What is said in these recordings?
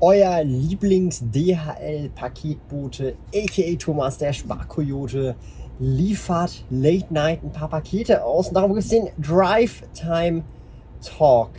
Euer Lieblings-DHL-Paketbote, aka Thomas der Sparkoyote, liefert Late Night ein paar Pakete aus. Und darum gibt es den Drive Time Talk.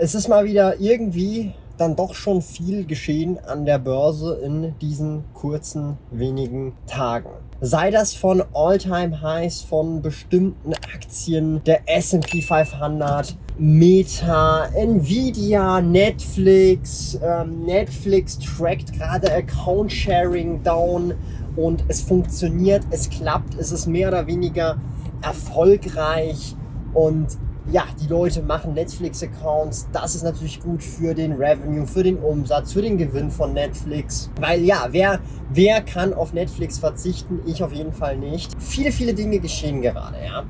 Es ist mal wieder irgendwie dann doch schon viel geschehen an der Börse in diesen kurzen wenigen Tagen. Sei das von All-Time-Highs von bestimmten Aktien, der S&P 500, Meta, Nvidia, Netflix. Ähm, Netflix trackt gerade Account-Sharing down und es funktioniert, es klappt, es ist mehr oder weniger erfolgreich und ja, die Leute machen Netflix-Accounts. Das ist natürlich gut für den Revenue, für den Umsatz, für den Gewinn von Netflix. Weil ja, wer, wer kann auf Netflix verzichten? Ich auf jeden Fall nicht. Viele, viele Dinge geschehen gerade, ja.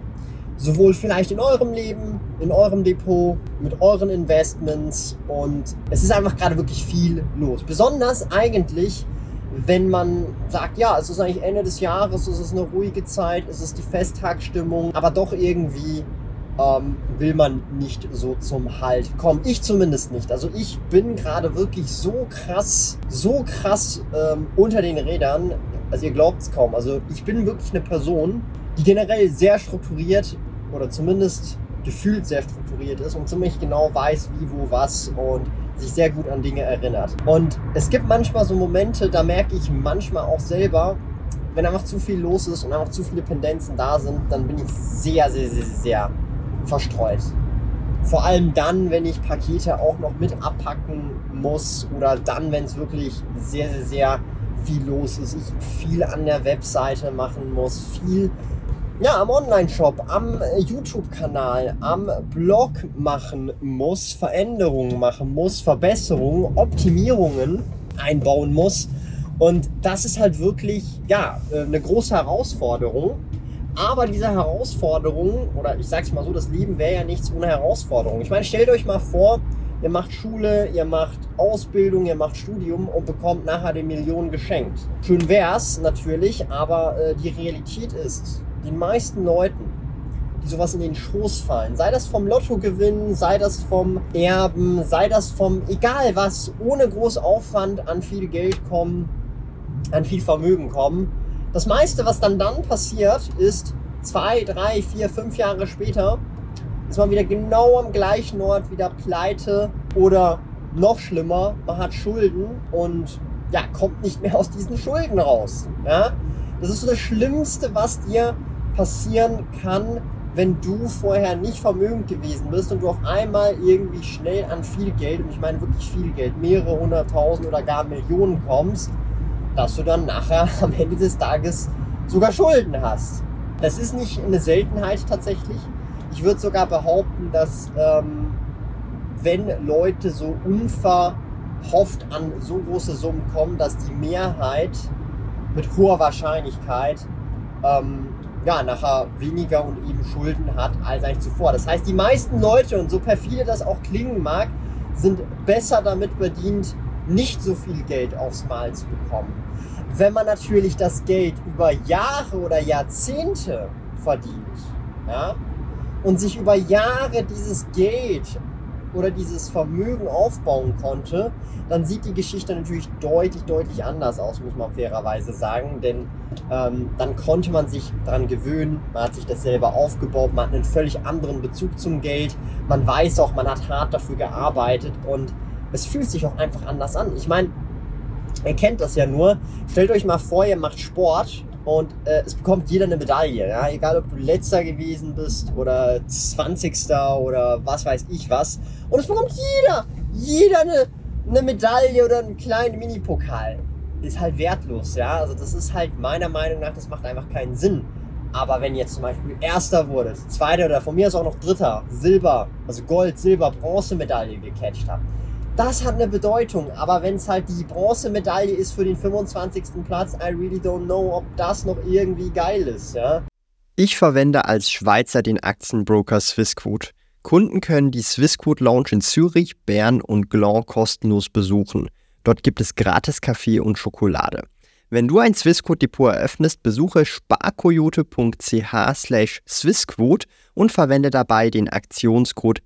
Sowohl vielleicht in eurem Leben, in eurem Depot, mit euren Investments und es ist einfach gerade wirklich viel los. Besonders eigentlich, wenn man sagt, ja, es ist eigentlich Ende des Jahres, es ist eine ruhige Zeit, es ist die Festtagsstimmung, aber doch irgendwie ähm, will man nicht so zum Halt kommen. Ich zumindest nicht. Also ich bin gerade wirklich so krass, so krass ähm, unter den Rädern. Also ihr glaubt es kaum. Also ich bin wirklich eine Person, die generell sehr strukturiert oder zumindest gefühlt sehr strukturiert ist und ziemlich genau weiß, wie, wo, was und sich sehr gut an Dinge erinnert. Und es gibt manchmal so Momente, da merke ich manchmal auch selber, wenn einfach zu viel los ist und einfach zu viele Pendenzen da sind, dann bin ich sehr, sehr, sehr, sehr verstreut. Vor allem dann, wenn ich Pakete auch noch mit abpacken muss oder dann, wenn es wirklich sehr, sehr, sehr viel los ist, ich viel an der Webseite machen muss, viel ja, am Online-Shop, am YouTube-Kanal, am Blog machen muss, Veränderungen machen muss, Verbesserungen, Optimierungen einbauen muss. Und das ist halt wirklich, ja, eine große Herausforderung. Aber diese Herausforderung, oder ich sag's mal so, das Leben wäre ja nichts ohne Herausforderung. Ich meine, stellt euch mal vor, ihr macht Schule, ihr macht Ausbildung, ihr macht Studium und bekommt nachher die Millionen geschenkt. Schön wär's natürlich, aber äh, die Realität ist, den meisten Leuten, die sowas in den Schoß fallen, sei das vom Lottogewinn, sei das vom Erben, sei das vom egal was, ohne groß Aufwand an viel Geld kommen, an viel Vermögen kommen, das meiste, was dann dann passiert, ist zwei, drei, vier, fünf Jahre später, ist man wieder genau am gleichen Ort, wieder pleite oder noch schlimmer, man hat Schulden und ja, kommt nicht mehr aus diesen Schulden raus. Ja? Das ist so das Schlimmste, was dir passieren kann, wenn du vorher nicht vermögend gewesen bist und du auf einmal irgendwie schnell an viel Geld, und ich meine wirklich viel Geld, mehrere hunderttausend oder gar Millionen kommst dass du dann nachher am Ende des Tages sogar Schulden hast. Das ist nicht eine Seltenheit tatsächlich. Ich würde sogar behaupten, dass ähm, wenn Leute so unverhofft an so große Summen kommen, dass die Mehrheit mit hoher Wahrscheinlichkeit ähm, ja, nachher weniger und eben Schulden hat als eigentlich zuvor. Das heißt, die meisten Leute, und so perfide das auch klingen mag, sind besser damit bedient, nicht so viel Geld aufs Mal zu bekommen. Wenn man natürlich das Geld über Jahre oder Jahrzehnte verdient ja, und sich über Jahre dieses Geld oder dieses Vermögen aufbauen konnte, dann sieht die Geschichte natürlich deutlich, deutlich anders aus, muss man fairerweise sagen. Denn ähm, dann konnte man sich daran gewöhnen, man hat sich das selber aufgebaut, man hat einen völlig anderen Bezug zum Geld, man weiß auch, man hat hart dafür gearbeitet und es fühlt sich auch einfach anders an. Ich meine, ihr kennt das ja nur. Stellt euch mal vor, ihr macht Sport und äh, es bekommt jeder eine Medaille. Ja? Egal, ob du letzter gewesen bist oder 20. oder was weiß ich was. Und es bekommt jeder, jeder eine, eine Medaille oder einen kleinen Mini-Pokal. Ist halt wertlos, ja. Also das ist halt meiner Meinung nach, das macht einfach keinen Sinn. Aber wenn jetzt zum Beispiel Erster wurde, Zweiter oder von mir ist auch noch Dritter, Silber, also Gold, Silber, Bronzemedaille gecatcht habt, das hat eine Bedeutung. Aber wenn es halt die Bronzemedaille ist für den 25. Platz, I really don't know, ob das noch irgendwie geil ist, ja. Ich verwende als Schweizer den Aktienbroker Swissquote. Kunden können die Swissquote Lounge in Zürich, Bern und Gland kostenlos besuchen. Dort gibt es gratis Kaffee und Schokolade. Wenn du ein Swissquote-Depot eröffnest, besuche sparkoyote.ch slash Swissquote und verwende dabei den Aktionscode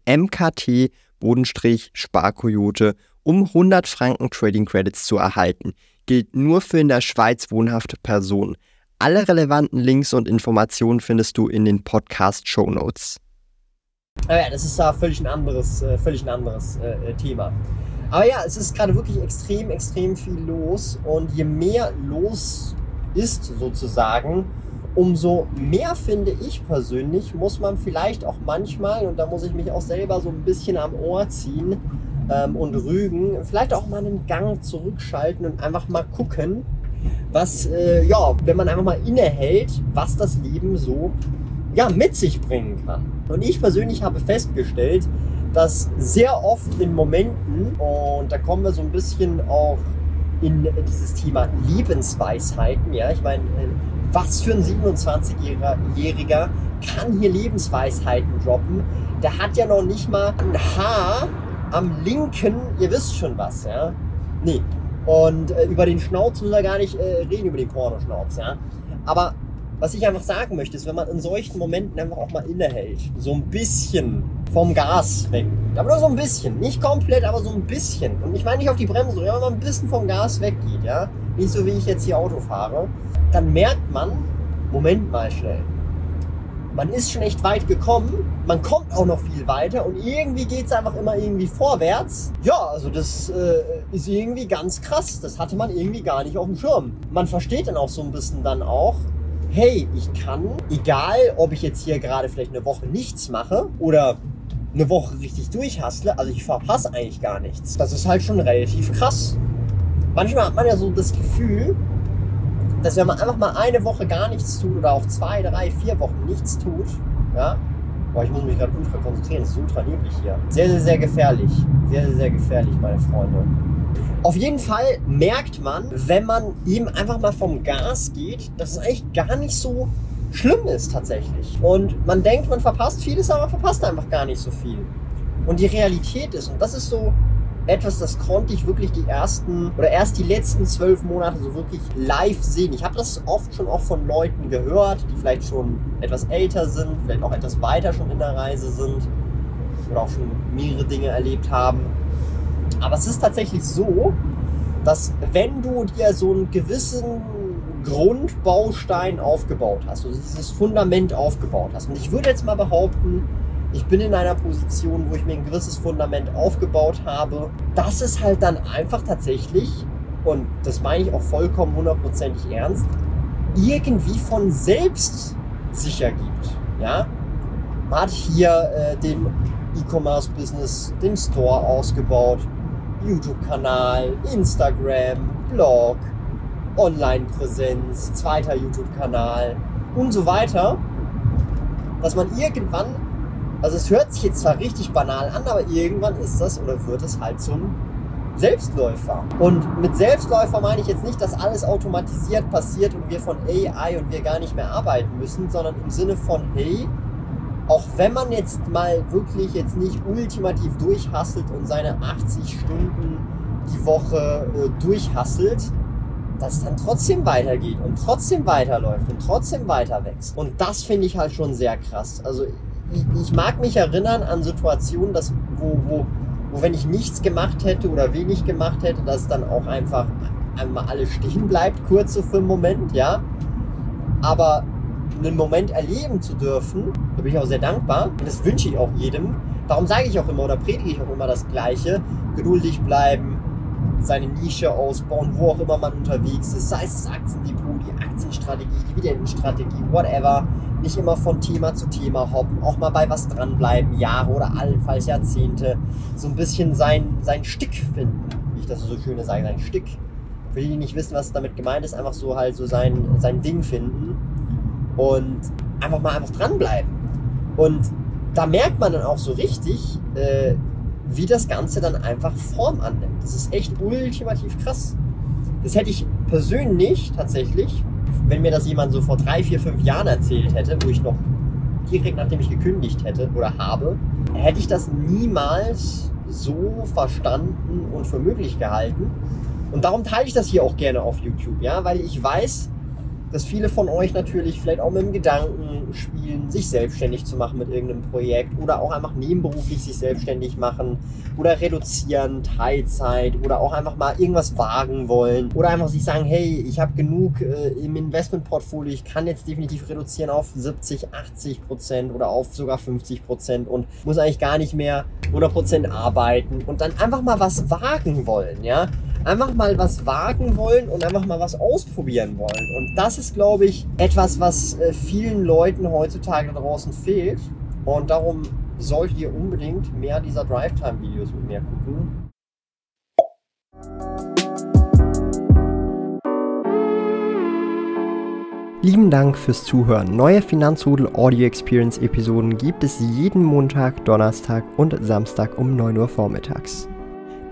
MKT-Sparkoyote, um 100 Franken Trading Credits zu erhalten. Gilt nur für in der Schweiz wohnhafte Personen. Alle relevanten Links und Informationen findest du in den Podcast-Show Notes. Naja, das ist da völlig ein anderes, äh, völlig ein anderes äh, äh, Thema. Aber ja, es ist gerade wirklich extrem, extrem viel los. Und je mehr los ist sozusagen, umso mehr finde ich persönlich, muss man vielleicht auch manchmal, und da muss ich mich auch selber so ein bisschen am Ohr ziehen ähm, und rügen, vielleicht auch mal einen Gang zurückschalten und einfach mal gucken, was, äh, ja, wenn man einfach mal innehält, was das Leben so ja, mit sich bringen kann. Und ich persönlich habe festgestellt, dass sehr oft in Momenten, und da kommen wir so ein bisschen auch in dieses Thema Lebensweisheiten, ja, ich meine, äh, was für ein 27-Jähriger kann hier Lebensweisheiten droppen? Der hat ja noch nicht mal ein Haar am linken, ihr wisst schon was, ja. Nee. Und äh, über den Schnauz müssen wir gar nicht äh, reden, über den Pornoschnauz, ja. Aber was ich einfach sagen möchte, ist, wenn man in solchen Momenten einfach auch mal innehält, so ein bisschen vom Gas weg. Aber nur so ein bisschen. Nicht komplett, aber so ein bisschen. Und ich meine nicht auf die Bremse, sondern wenn man ein bisschen vom Gas weggeht, ja. Nicht so wie ich jetzt hier Auto fahre. Dann merkt man, Moment mal schnell. Man ist schon echt weit gekommen, man kommt auch noch viel weiter und irgendwie geht es einfach immer irgendwie vorwärts. Ja, also das äh, ist irgendwie ganz krass. Das hatte man irgendwie gar nicht auf dem Schirm. Man versteht dann auch so ein bisschen dann auch, hey, ich kann, egal ob ich jetzt hier gerade vielleicht eine Woche nichts mache oder eine Woche richtig durchhastle, also ich verpasse eigentlich gar nichts. Das ist halt schon relativ krass. Manchmal hat man ja so das Gefühl, dass wenn man einfach mal eine Woche gar nichts tut oder auch zwei, drei, vier Wochen nichts tut, ja, boah, ich muss mich gerade ultra konzentrieren, es ist ultra neblig hier. Sehr, sehr, sehr gefährlich. Sehr, sehr, sehr gefährlich, meine Freunde. Auf jeden Fall merkt man, wenn man ihm einfach mal vom Gas geht, dass es eigentlich gar nicht so schlimm ist tatsächlich. Und man denkt, man verpasst vieles, aber man verpasst einfach gar nicht so viel. Und die Realität ist, und das ist so etwas, das konnte ich wirklich die ersten oder erst die letzten zwölf Monate so wirklich live sehen. Ich habe das oft schon auch von Leuten gehört, die vielleicht schon etwas älter sind, vielleicht auch etwas weiter schon in der Reise sind oder auch schon mehrere Dinge erlebt haben. Aber es ist tatsächlich so, dass wenn du dir so einen gewissen Grundbaustein aufgebaut hast, also dieses Fundament aufgebaut hast, und ich würde jetzt mal behaupten, ich bin in einer Position, wo ich mir ein gewisses Fundament aufgebaut habe, dass es halt dann einfach tatsächlich, und das meine ich auch vollkommen hundertprozentig ernst, irgendwie von selbst sicher gibt. Ja? Man hat hier äh, den E-Commerce-Business, den Store ausgebaut, YouTube-Kanal, Instagram, Blog, Online-Präsenz, zweiter YouTube-Kanal und so weiter, dass man irgendwann, also es hört sich jetzt zwar richtig banal an, aber irgendwann ist das oder wird es halt zum Selbstläufer. Und mit Selbstläufer meine ich jetzt nicht, dass alles automatisiert passiert und wir von AI und wir gar nicht mehr arbeiten müssen, sondern im Sinne von, hey, auch wenn man jetzt mal wirklich jetzt nicht ultimativ durchhasselt und seine 80 Stunden die Woche äh, durchhasselt, dass es dann trotzdem weitergeht und trotzdem weiterläuft und trotzdem weiter wächst. Und das finde ich halt schon sehr krass. Also ich, ich, mag mich erinnern an Situationen, dass, wo, wo, wo wenn ich nichts gemacht hätte oder wenig gemacht hätte, dass dann auch einfach einmal alles stehen bleibt, kurz so für einen Moment, ja. Aber einen Moment erleben zu dürfen, da bin ich auch sehr dankbar. Und das wünsche ich auch jedem. Darum sage ich auch immer oder predige ich auch immer das Gleiche. Geduldig bleiben, seine Nische ausbauen, wo auch immer man unterwegs ist. Sei es das Aktiendepot, die Aktienstrategie, die Dividendenstrategie, whatever. Nicht immer von Thema zu Thema hoppen, auch mal bei was dranbleiben, Jahre oder allenfalls Jahrzehnte. So ein bisschen sein, sein Stick finden, wie ich das so schön sage, sein Stick. Für die, die nicht wissen, was damit gemeint ist, einfach so halt so sein, sein Ding finden und einfach mal einfach dranbleiben. Und da merkt man dann auch so richtig, äh, wie das Ganze dann einfach Form annimmt. Das ist echt ultimativ krass. Das hätte ich persönlich tatsächlich, wenn mir das jemand so vor drei, vier, fünf Jahren erzählt hätte, wo ich noch direkt nachdem ich gekündigt hätte oder habe, hätte ich das niemals so verstanden und für möglich gehalten. Und darum teile ich das hier auch gerne auf YouTube, ja, weil ich weiß, dass viele von euch natürlich vielleicht auch mit dem Gedanken spielen, sich selbstständig zu machen mit irgendeinem Projekt oder auch einfach nebenberuflich sich selbstständig machen oder reduzieren, Teilzeit oder auch einfach mal irgendwas wagen wollen oder einfach sich sagen, hey, ich habe genug äh, im Investmentportfolio, ich kann jetzt definitiv reduzieren auf 70, 80 Prozent oder auf sogar 50 Prozent und muss eigentlich gar nicht mehr 100 Prozent arbeiten und dann einfach mal was wagen wollen, ja einfach mal was wagen wollen und einfach mal was ausprobieren wollen. Und das ist, glaube ich, etwas, was äh, vielen Leuten heutzutage draußen fehlt. Und darum solltet ihr unbedingt mehr dieser Drive-Time-Videos mit mir gucken. Lieben Dank fürs Zuhören. Neue Finanzrudel Audio Experience Episoden gibt es jeden Montag, Donnerstag und Samstag um 9 Uhr vormittags.